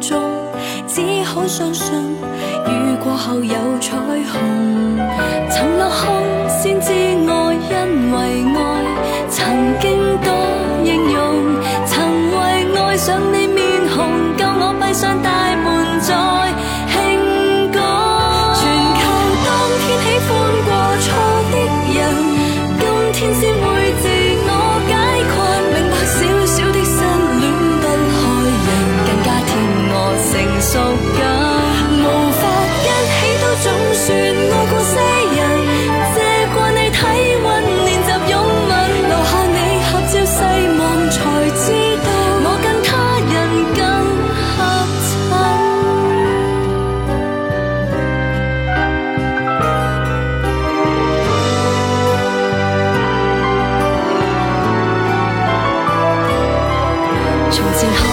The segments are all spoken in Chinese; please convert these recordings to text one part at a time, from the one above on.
中，只好相信雨过后有彩虹。曾落空，先知爱，因为爱曾经多英勇。曾为爱上你。从今后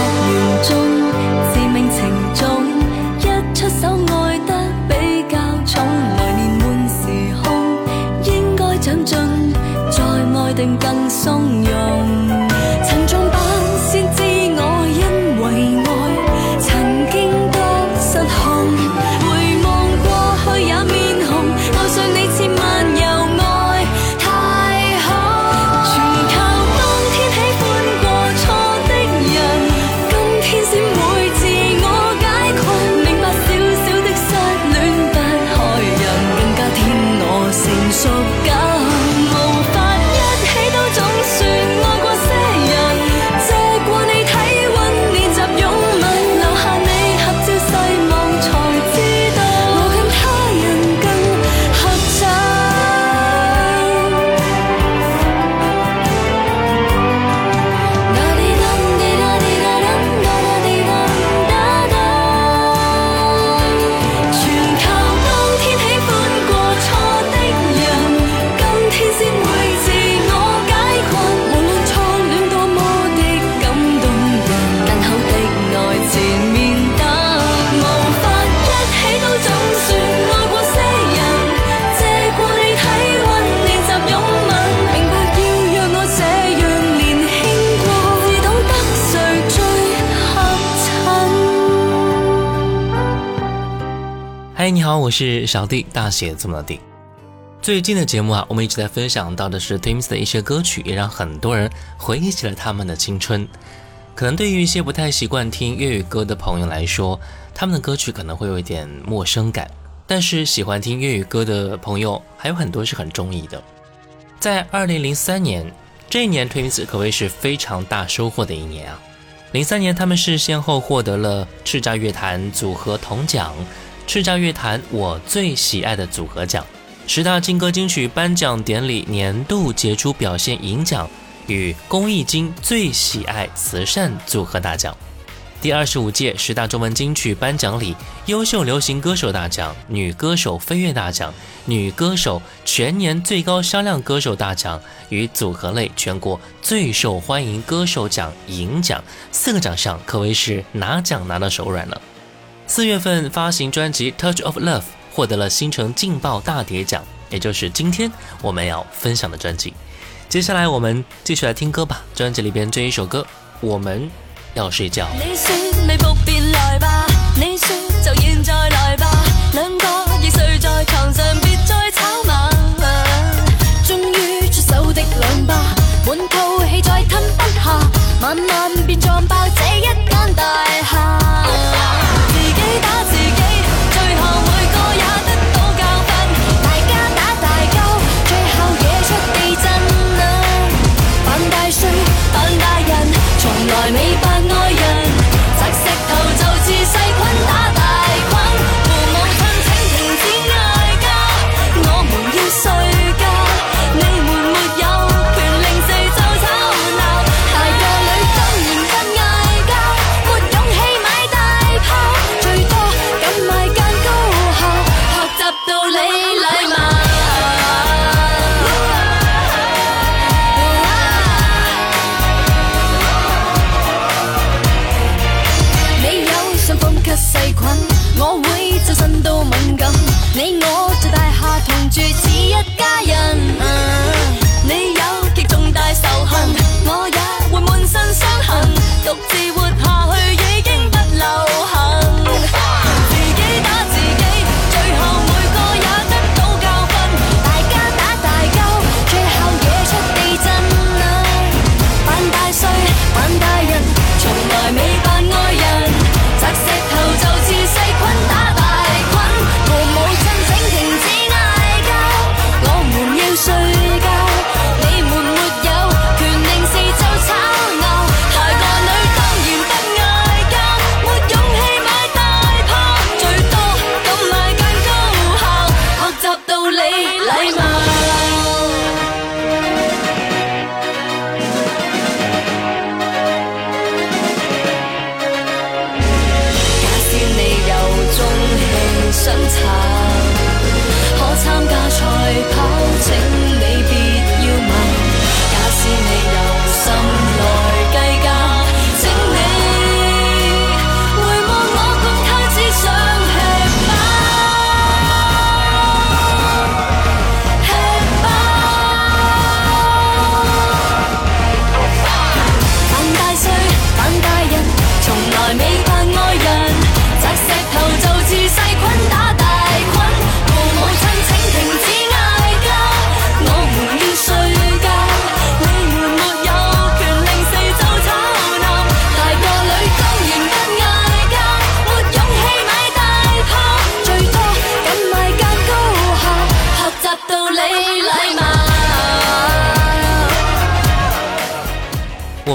我是小弟，大写这么的弟。最近的节目啊，我们一直在分享到的是 Twins 的一些歌曲，也让很多人回忆起了他们的青春。可能对于一些不太习惯听粤语歌的朋友来说，他们的歌曲可能会有一点陌生感。但是喜欢听粤语歌的朋友还有很多是很中意的。在二零零三年这一年，Twins 可谓是非常大收获的一年啊。零三年，他们是先后获得了叱咤乐坛组合铜奖。叱咤乐坛我最喜爱的组合奖、十大劲歌金曲颁奖典礼年度杰出表现银奖与公益金最喜爱慈善组合大奖，第二十五届十大中文金曲颁奖礼优秀流行歌手大奖、女歌手飞跃大奖、女歌手全年最高销量歌手大奖与组合类全国最受欢迎歌手奖银奖，四个奖项可谓是拿奖拿到手软了。四月份发行专辑《Touch of Love》，获得了新城劲爆大碟奖，也就是今天我们要分享的专辑。接下来我们继续来听歌吧。专辑里边这一首歌，我们要睡觉。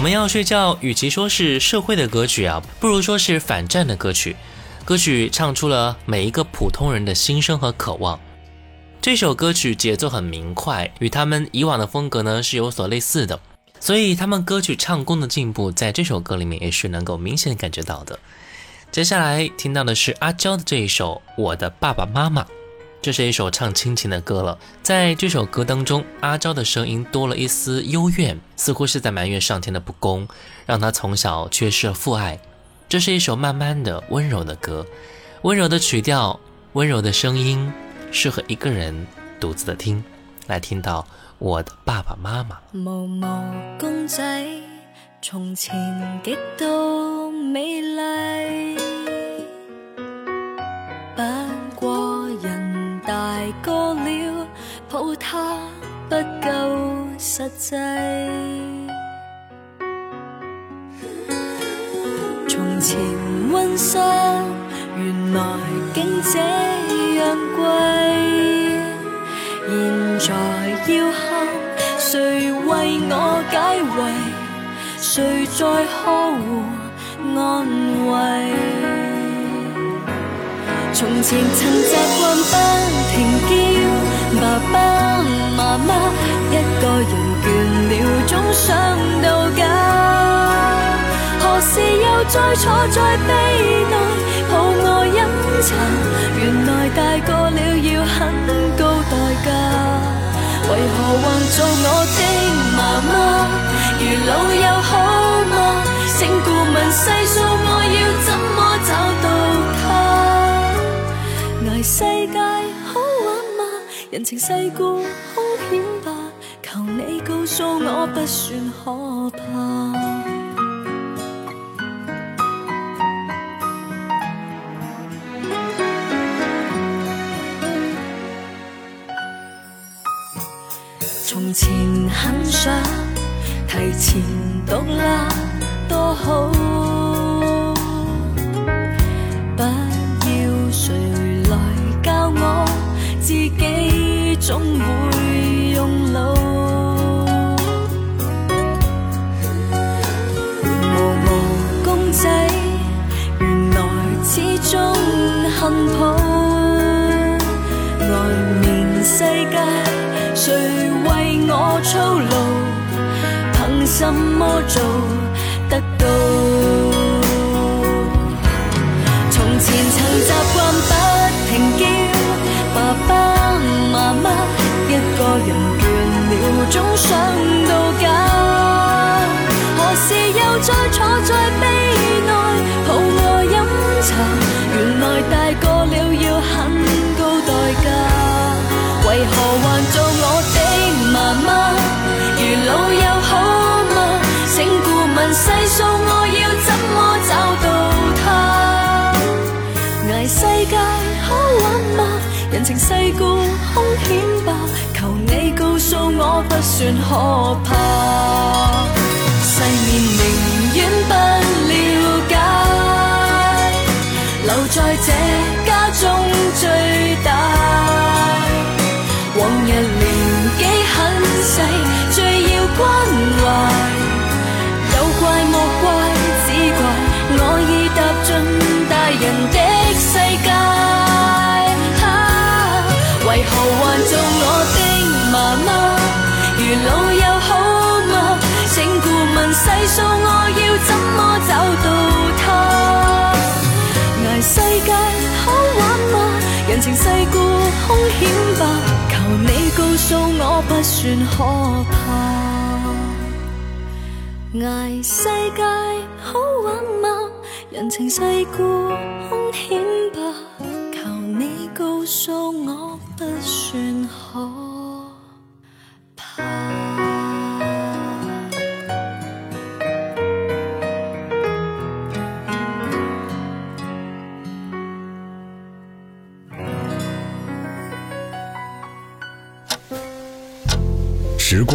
我们要睡觉，与其说是社会的歌曲啊，不如说是反战的歌曲。歌曲唱出了每一个普通人的心声和渴望。这首歌曲节奏很明快，与他们以往的风格呢是有所类似的，所以他们歌曲唱功的进步，在这首歌里面也是能够明显感觉到的。接下来听到的是阿娇的这一首《我的爸爸妈妈》。这是一首唱亲情的歌了，在这首歌当中，阿昭的声音多了一丝幽怨，似乎是在埋怨上天的不公，让他从小缺失了父爱。这是一首慢慢的、温柔的歌，温柔的曲调，温柔的声音，适合一个人独自的听。来听到我的爸爸妈妈。他不夠實際，從前温莎原來竟這樣貴，現在要哭，誰為我解圍？誰在呵護安慰？從前曾習慣不停。爸爸、媽媽，一個人倦了，總想到家。何時又再坐在被內，抱我饮茶？原來大個了要很高代價。為何還做我的媽媽？如老友好嗎？請顧問細数，我要怎麼。人情世故好险吧，求你告诉我不算可怕。从前很想提前独立，多好。总会用老。无毛公仔，原来始终很抱。外面世界，谁为我操劳？凭什么做？总想到家，何时又再坐在悲内抱我饮茶？原来大个了要很高代价，为何还做我的妈妈？路有好吗？请顾问细数我要怎么找到他？挨世界可玩吗？人情世故凶险吧？告诉我不算可怕，世面宁愿不了解，留在这家中最大。往日年纪很细，最要关。细数我要怎么找到他？捱世界好玩吗？人情世故凶险吧？求你告诉我不算可怕。捱世界好玩吗？人情世故凶险吧？求你告诉我不算可。怕。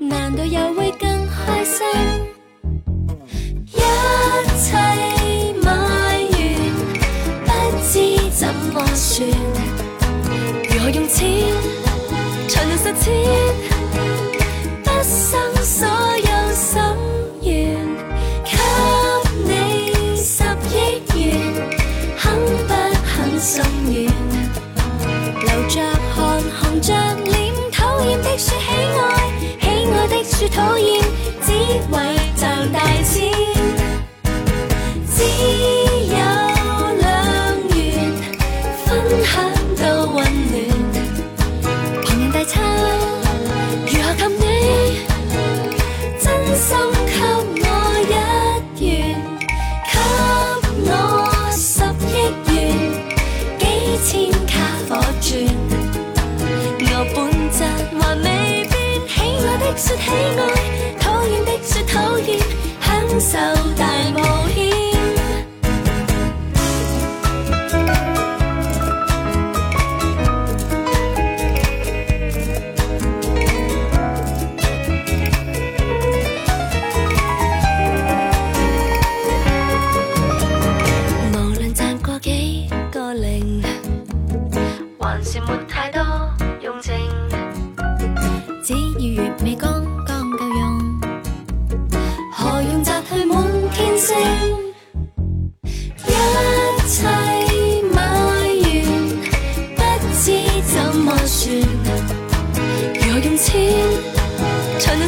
难道又会更开心？一切买完，不知怎么算，如何用钱才能实践？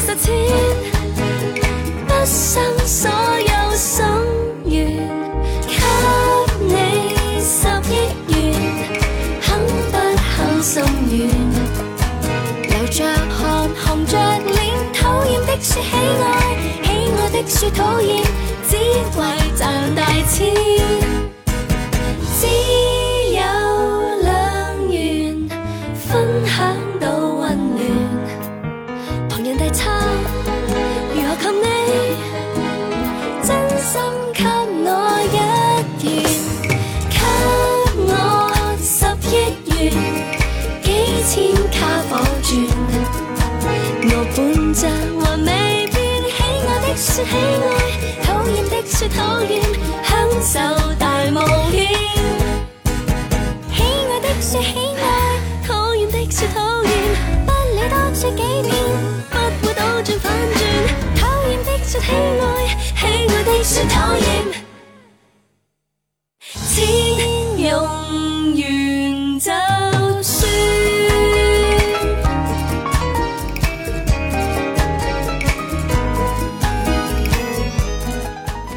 实践，不生所有心愿，给你十亿元，肯不肯心软？流着汗，红着脸，讨厌的说喜爱，喜爱的说讨厌，只为赚大钱。说喜爱，讨厌的说讨厌，享受大冒险。喜爱的说喜。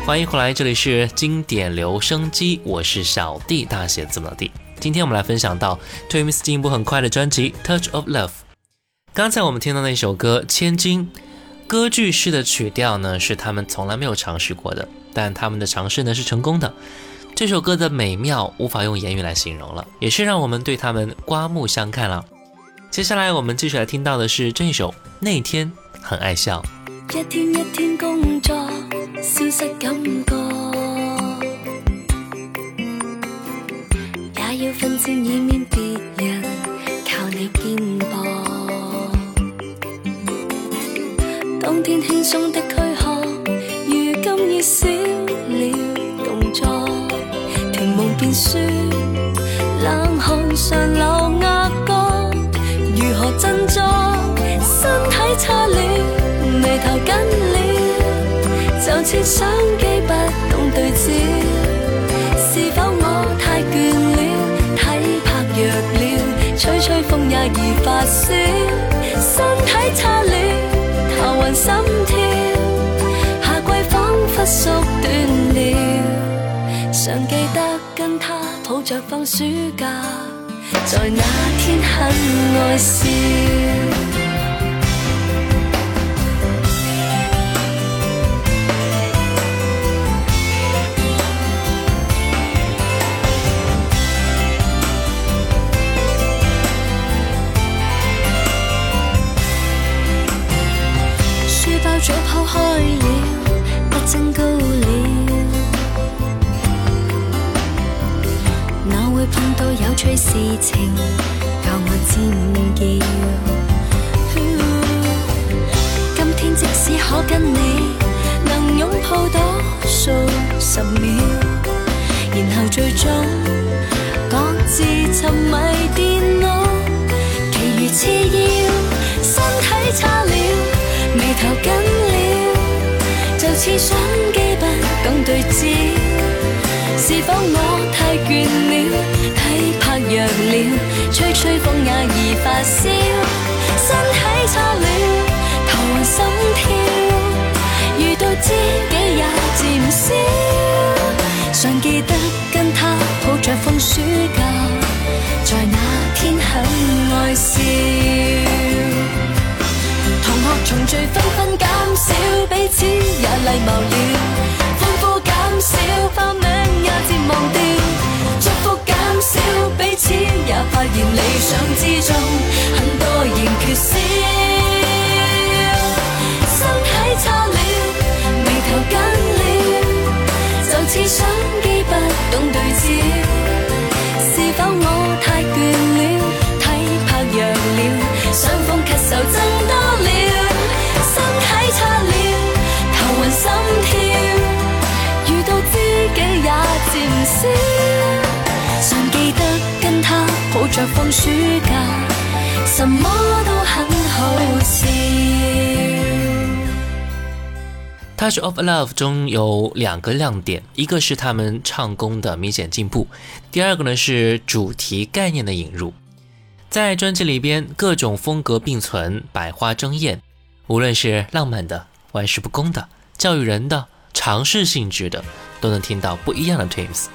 欢迎回来，这里是经典留声机，我是小弟大写字母 D。弟。今天我们来分享到 Twins 进步很快的专辑《Touch of Love》。刚才我们听到那首歌《千金》，歌剧式的曲调呢是他们从来没有尝试过的，但他们的尝试呢是成功的。这首歌的美妙无法用言语来形容了，也是让我们对他们刮目相看了。接下来我们继续来听到的是这首《那天很爱笑》。一天一天工作。消失感觉，也要奋战以免别人靠你肩膊。当天轻松的躯壳，如今已少了动作。甜梦变酸，冷汗上流额角，如何振作？身体差了，眉头紧。摄相机不懂对焦，是否我太倦了？体魄弱了，吹吹风也易发烧，身体差了，头晕心跳，夏季仿佛缩短了。尚记得跟他抱着放暑假，在那天很爱笑。似相机不敢对焦，是否我太倦了，体魄弱了，吹吹风也易发烧，身体差了，头晕心跳，遇到知己也渐少，尚记得跟他抱着风暑假，在那天很爱笑。同学重聚，纷纷减少彼此也礼貌了，欢呼减少，花名也渐忘掉，祝福减少，彼此也发现理想之中很多仍缺少。身体差了，眉头紧了，就似相机不懂对焦，是否我？假，什么都很好《Touch of Love》中有两个亮点，一个是他们唱功的明显进步，第二个呢是主题概念的引入。在专辑里边，各种风格并存，百花争艳。无论是浪漫的、玩世不恭的、教育人的、尝试性质的，都能听到不一样的 t w i n e s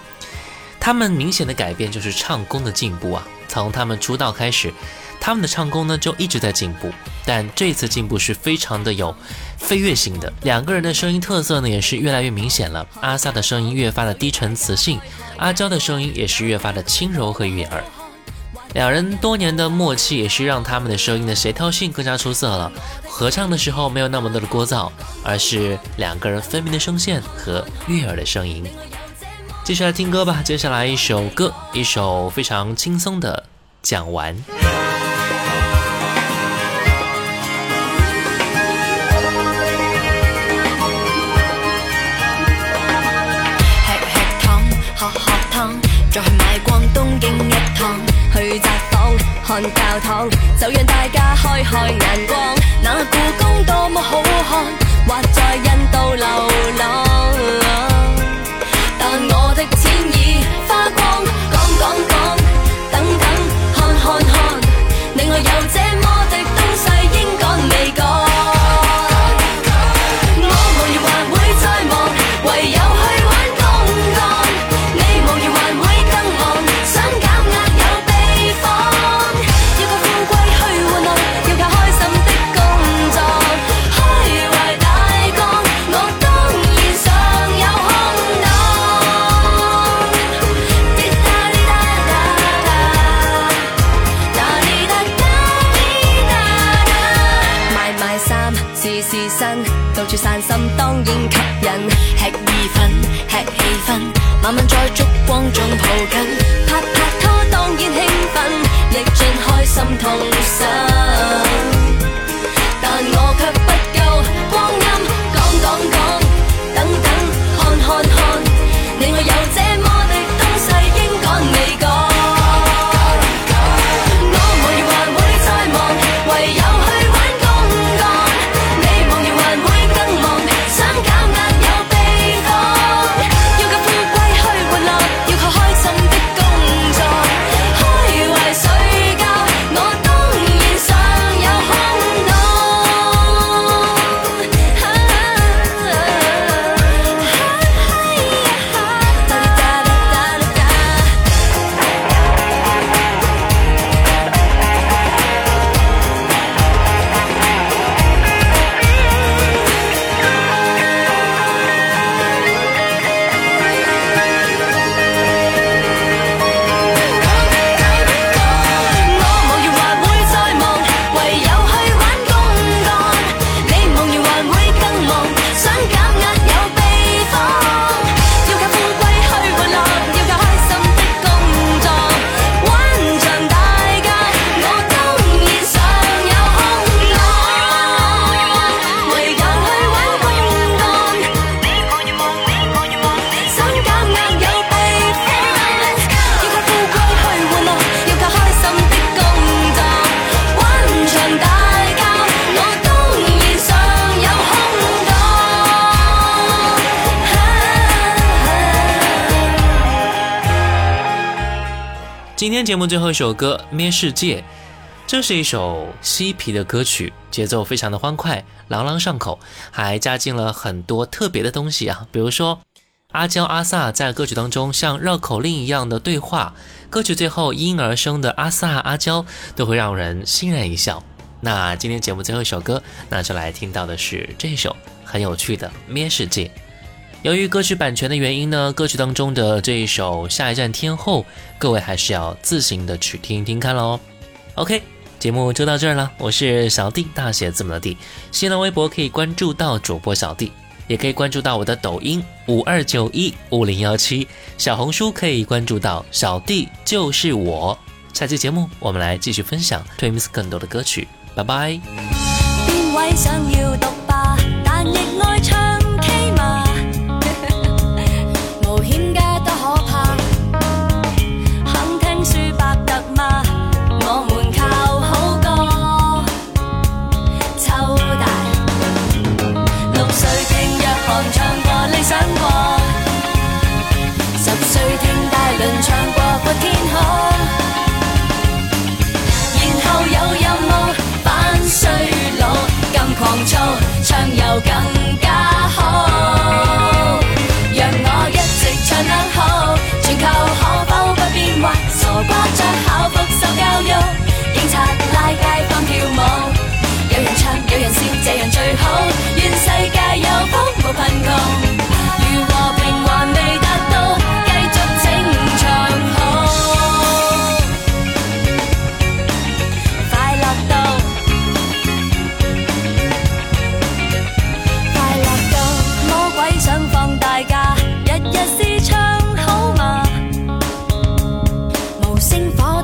他们明显的改变就是唱功的进步啊。从他们出道开始，他们的唱功呢就一直在进步，但这次进步是非常的有飞跃性的。两个人的声音特色呢也是越来越明显了。阿萨的声音越发的低沉磁性，阿娇的声音也是越发的轻柔和悦耳。两人多年的默契也是让他们的声音的协调性更加出色了。合唱的时候没有那么多的聒噪，而是两个人分明的声线和悦耳的声音。接下来听歌吧，接下来一首歌，一首非常轻松的。讲完。吃吃汤，喝喝汤，再去买光东京一趟，去扎党看教堂，就让大家开开眼光。那故宫多么好看，或在印度流浪。的千亿花光，讲讲讲，等等看看看，你我有。今天节目最后一首歌《咩世界》，这是一首嬉皮的歌曲，节奏非常的欢快，朗朗上口，还加进了很多特别的东西啊，比如说阿娇阿萨在歌曲当中像绕口令一样的对话，歌曲最后因而生的阿萨阿娇都会让人欣然一笑。那今天节目最后一首歌，那就来听到的是这首很有趣的《咩世界》。由于歌曲版权的原因呢，歌曲当中的这一首《下一站天后》，各位还是要自行的去听一听看喽。OK，节目就到这儿了。我是小弟，大写字母的 D。新浪微博可以关注到主播小弟，也可以关注到我的抖音五二九一五零幺七。小红书可以关注到小弟就是我。下期节目我们来继续分享 TWINS 更多的歌曲，拜拜。然后有音梦反衰老，更狂躁，唱又更加好。让我一直唱得好，全球可否不变坏？傻瓜着校服受教育，警察拉街坊跳舞，有人唱有人笑，这样最好。愿世界有风无贫穷。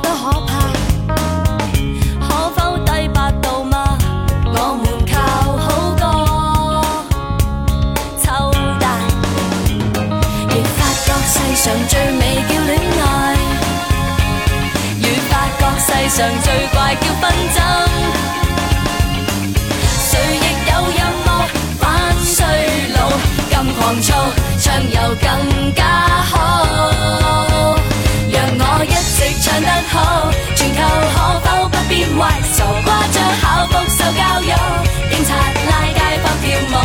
多可怕！可否低八度吗？我们靠好歌抽大，亦发觉世上最美叫恋爱，越发觉世上最怪叫纷争。谁亦有音乐，不衰老，更狂躁，唱游更加好。唱得好，全球可否不变坏？傻瓜将巧福受教育，警察拉街坊跳舞，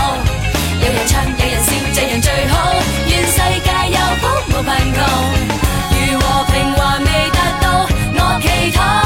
有人唱，有人笑，这样最好。愿世界有福无贫穷，如和平还未达到，我祈祷。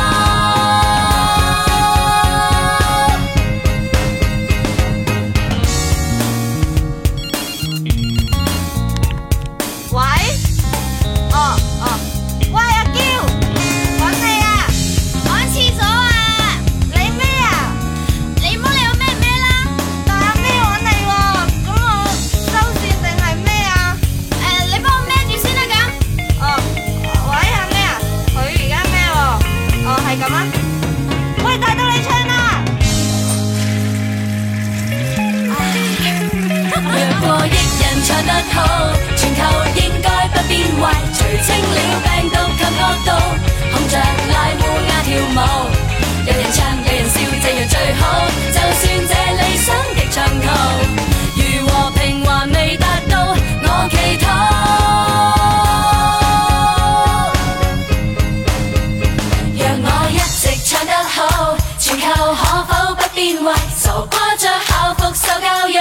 可否不變壞？傻瓜着校服受教育，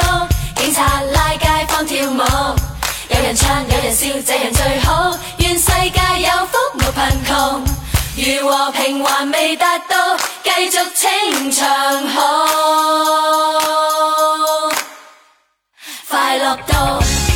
警察拉街坊跳舞，有人唱有人笑，這样最好。願世界有福无貧窮，如和平還未達到，繼續清長好快樂度。